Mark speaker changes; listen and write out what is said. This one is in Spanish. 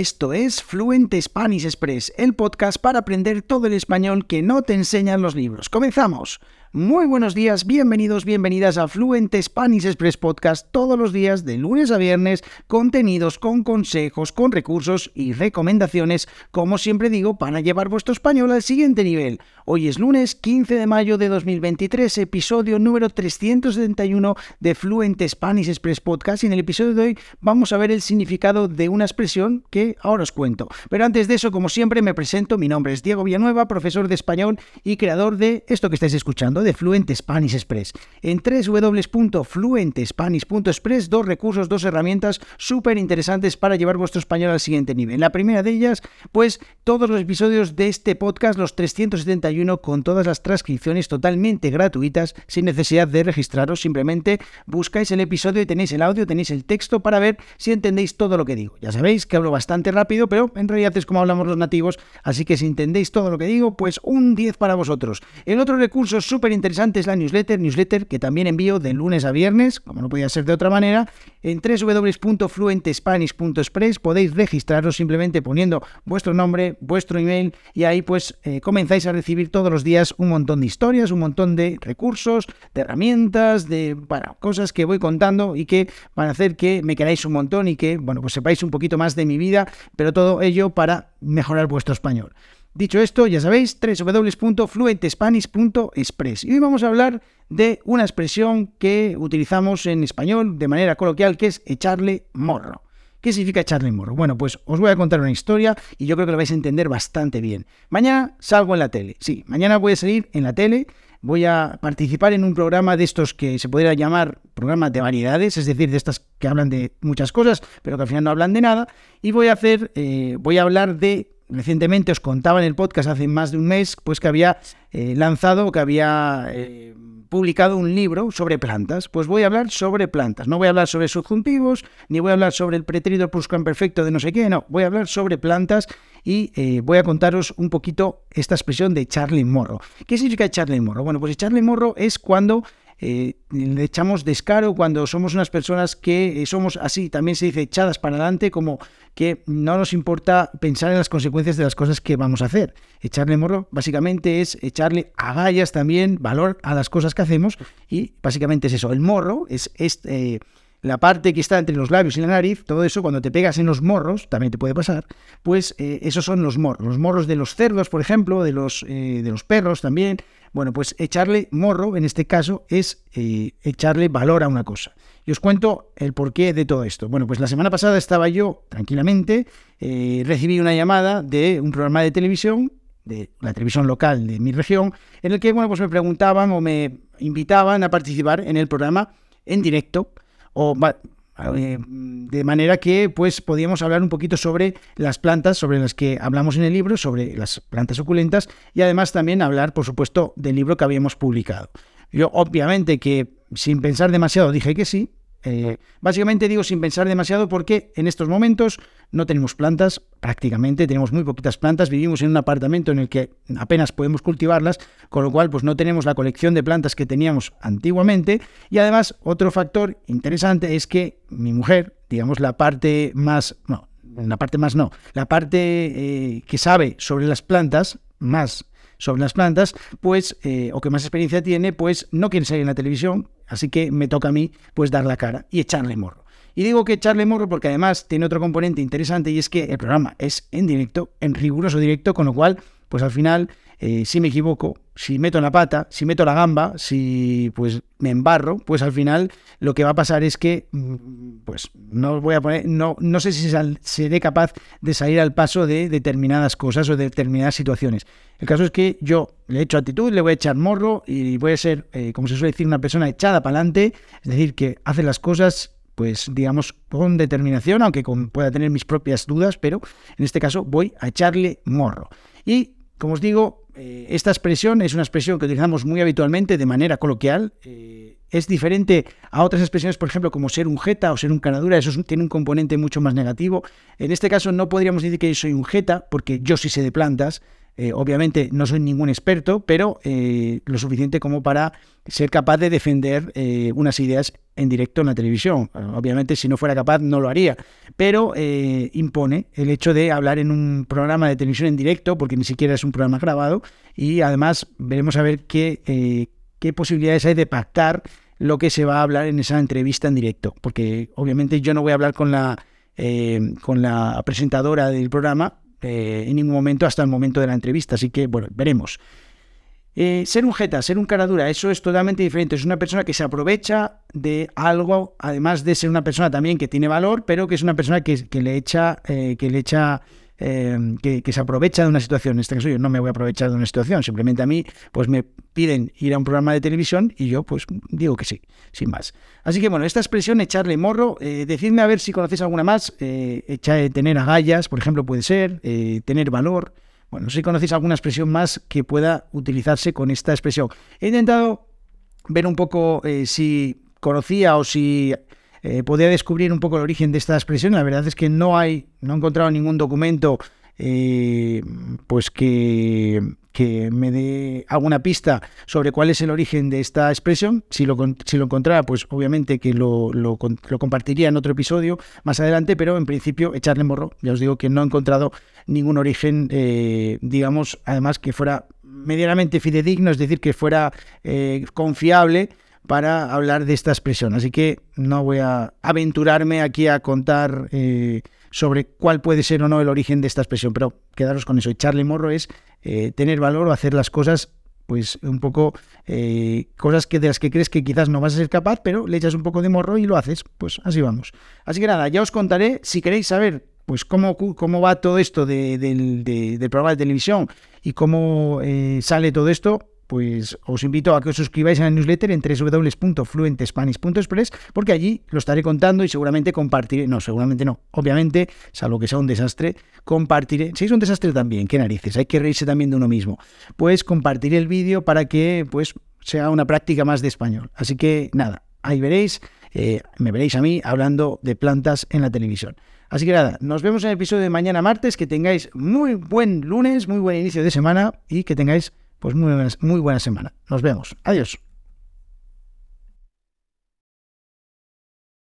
Speaker 1: Esto es Fluent Spanish Express, el podcast para aprender todo el español que no te enseñan los libros. ¡Comenzamos! Muy buenos días, bienvenidos, bienvenidas a Fluent Spanish Express Podcast todos los días de lunes a viernes, contenidos con consejos, con recursos y recomendaciones, como siempre digo, para llevar vuestro español al siguiente nivel. Hoy es lunes 15 de mayo de 2023, episodio número 371 de Fluent Spanish Express Podcast y en el episodio de hoy vamos a ver el significado de una expresión que ahora os cuento. Pero antes de eso, como siempre, me presento, mi nombre es Diego Villanueva, profesor de español y creador de esto que estáis escuchando de Fluent Spanish Express. En www.fluentespanish.express, dos recursos, dos herramientas súper interesantes para llevar vuestro español al siguiente nivel. La primera de ellas, pues todos los episodios de este podcast, los 371, con todas las transcripciones totalmente gratuitas, sin necesidad de registraros, simplemente buscáis el episodio y tenéis el audio, tenéis el texto para ver si entendéis todo lo que digo. Ya sabéis que hablo bastante rápido, pero en realidad es como hablamos los nativos, así que si entendéis todo lo que digo, pues un 10 para vosotros. El otro recurso súper interesante es la newsletter, newsletter que también envío de lunes a viernes, como no podía ser de otra manera. En www.fluentespanish.express podéis registraros simplemente poniendo vuestro nombre, vuestro email y ahí pues eh, comenzáis a recibir todos los días un montón de historias, un montón de recursos, de herramientas, de bueno, cosas que voy contando y que van a hacer que me queráis un montón y que bueno, pues sepáis un poquito más de mi vida, pero todo ello para mejorar vuestro español. Dicho esto, ya sabéis, www.fluentespanish.express. Y hoy vamos a hablar de una expresión que utilizamos en español de manera coloquial, que es echarle morro. ¿Qué significa echarle morro? Bueno, pues os voy a contar una historia y yo creo que lo vais a entender bastante bien. Mañana salgo en la tele. Sí, mañana voy a salir en la tele. Voy a participar en un programa de estos que se podría llamar programas de variedades, es decir, de estas que hablan de muchas cosas, pero que al final no hablan de nada. Y voy a hacer, eh, voy a hablar de recientemente os contaba en el podcast hace más de un mes, pues que había eh, lanzado, que había eh, publicado un libro sobre plantas. Pues voy a hablar sobre plantas. No voy a hablar sobre subjuntivos, ni voy a hablar sobre el pretérito pluscuamperfecto de no sé qué, no. Voy a hablar sobre plantas y eh, voy a contaros un poquito esta expresión de Charlie Morro. ¿Qué significa Charlie Morro? Bueno, pues Charlie Morro es cuando eh, le echamos descaro cuando somos unas personas que eh, somos así, también se dice echadas para adelante, como que no nos importa pensar en las consecuencias de las cosas que vamos a hacer. Echarle morro básicamente es echarle agallas también, valor a las cosas que hacemos y básicamente es eso. El morro es, este la parte que está entre los labios y la nariz, todo eso, cuando te pegas en los morros, también te puede pasar, pues esos son los morros. Los morros de los cerdos, por ejemplo, de los, de los perros también, bueno, pues echarle morro, en este caso, es eh, echarle valor a una cosa. Y os cuento el porqué de todo esto. Bueno, pues la semana pasada estaba yo tranquilamente, eh, recibí una llamada de un programa de televisión, de la televisión local de mi región, en el que, bueno, pues me preguntaban o me invitaban a participar en el programa en directo, o eh, de manera que pues podíamos hablar un poquito sobre las plantas sobre las que hablamos en el libro, sobre las plantas suculentas y además también hablar, por supuesto, del libro que habíamos publicado. Yo obviamente que sin pensar demasiado dije que sí, eh, básicamente digo sin pensar demasiado porque en estos momentos no tenemos plantas, prácticamente tenemos muy poquitas plantas, vivimos en un apartamento en el que apenas podemos cultivarlas, con lo cual pues no tenemos la colección de plantas que teníamos antiguamente y además otro factor interesante es que mi mujer, digamos la parte más, no, la parte más no, la parte eh, que sabe sobre las plantas, más sobre las plantas, pues, eh, o que más experiencia tiene, pues no quiere salir en la televisión, Así que me toca a mí pues dar la cara y echarle morro. Y digo que echarle morro porque además tiene otro componente interesante y es que el programa es en directo, en riguroso directo, con lo cual, pues al final, eh, si me equivoco, si meto la pata, si meto la gamba, si pues me embarro, pues al final lo que va a pasar es que mm, pues no voy a poner, no, no sé si seré capaz de salir al paso de determinadas cosas o de determinadas situaciones. El caso es que yo le echo actitud, le voy a echar morro y voy a ser, eh, como se suele decir, una persona echada para adelante, es decir, que hace las cosas pues digamos con determinación, aunque pueda tener mis propias dudas, pero en este caso voy a echarle morro. Y como os digo, eh, esta expresión es una expresión que utilizamos muy habitualmente de manera coloquial. Eh, es diferente a otras expresiones, por ejemplo, como ser un jeta o ser un canadura. Eso tiene un componente mucho más negativo. En este caso no podríamos decir que soy un jeta, porque yo sí sé de plantas. Eh, obviamente no soy ningún experto, pero eh, lo suficiente como para ser capaz de defender eh, unas ideas en directo en la televisión. Obviamente si no fuera capaz no lo haría, pero impone el hecho de hablar en un programa de televisión en directo, porque ni siquiera es un programa grabado, y además veremos a ver qué, qué posibilidades hay de pactar lo que se va a hablar en esa entrevista en directo, porque obviamente yo no voy a hablar con la, con la presentadora del programa, eh, en ningún momento hasta el momento de la entrevista. Así que, bueno, veremos. Eh, ser un jeta, ser un cara dura, eso es totalmente diferente. Es una persona que se aprovecha de algo, además de ser una persona también que tiene valor, pero que es una persona que, le echa, eh, que le echa Em, que, se aprovecha de una situación. En este caso yo no me voy a aprovechar de una situación, simplemente a mí pues me piden ir a un programa de televisión y yo pues digo que sí, sin más. Así que bueno, esta expresión echarle morro, eh, decidme a ver si conocéis alguna más, eh, tener agallas, por ejemplo, puede ser, eh, tener valor. Bueno, si conocéis alguna expresión más que pueda utilizarse con esta expresión. He intentado ver un poco eh, si conocía o si eh, podía descubrir un poco el origen de esta expresión. La verdad es que no hay, no he encontrado ningún documento eh, pues que, que, me dé alguna pista sobre cuál es el origen de esta expresión. Si lo, si lo encontrara, pues obviamente que lo, lo, compartiría en otro episodio más adelante, pero en principio echarle morro. Ya os digo que no he encontrado ningún origen, eh, digamos, además que fuera medianamente fidedigno, es decir, que fuera confiable para hablar de esta expresión. Así que no voy a aventurarme aquí a contar eh, sobre cuál puede ser o no el origen de esta expresión, pero quedaros con eso. Echarle morro es eh, tener valor o hacer las cosas pues un poco eh, cosas que de las que crees que quizás no vas a ser capaz, pero le echas un poco de morro y lo haces. Pues así vamos. Así que nada, ya os contaré si queréis saber pues cómo, cómo va todo esto del programa de televisión y cómo sale todo esto, pues os invito a que os suscribáis a la newsletter en www.fluentespanish.express porque allí lo estaré contando y seguramente compartiré, no, seguramente no, obviamente, salvo que sea un desastre, compartiré, si es un desastre también, qué narices, hay que reírse también de uno mismo, pues compartiré el vídeo para que pues sea una práctica más de español. Así que nada, ahí veréis, eh, me veréis a mí hablando de plantas en la televisión. Así que nada, nos vemos en el episodio de mañana martes, que tengáis muy buen lunes, muy buen inicio de semana y que tengáis pues muy buena, muy buena semana. Nos vemos. Adiós.